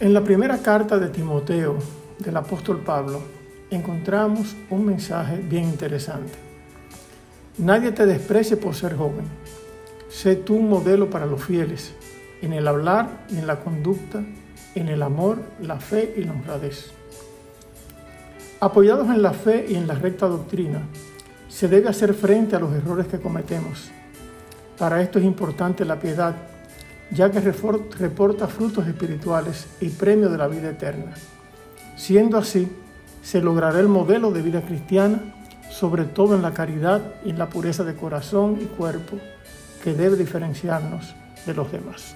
En la primera carta de Timoteo del apóstol Pablo encontramos un mensaje bien interesante. Nadie te desprecie por ser joven. Sé tú un modelo para los fieles, en el hablar y en la conducta, en el amor, la fe y la honradez. Apoyados en la fe y en la recta doctrina, se debe hacer frente a los errores que cometemos. Para esto es importante la piedad ya que reporta frutos espirituales y premio de la vida eterna. Siendo así, se logrará el modelo de vida cristiana, sobre todo en la caridad y en la pureza de corazón y cuerpo, que debe diferenciarnos de los demás.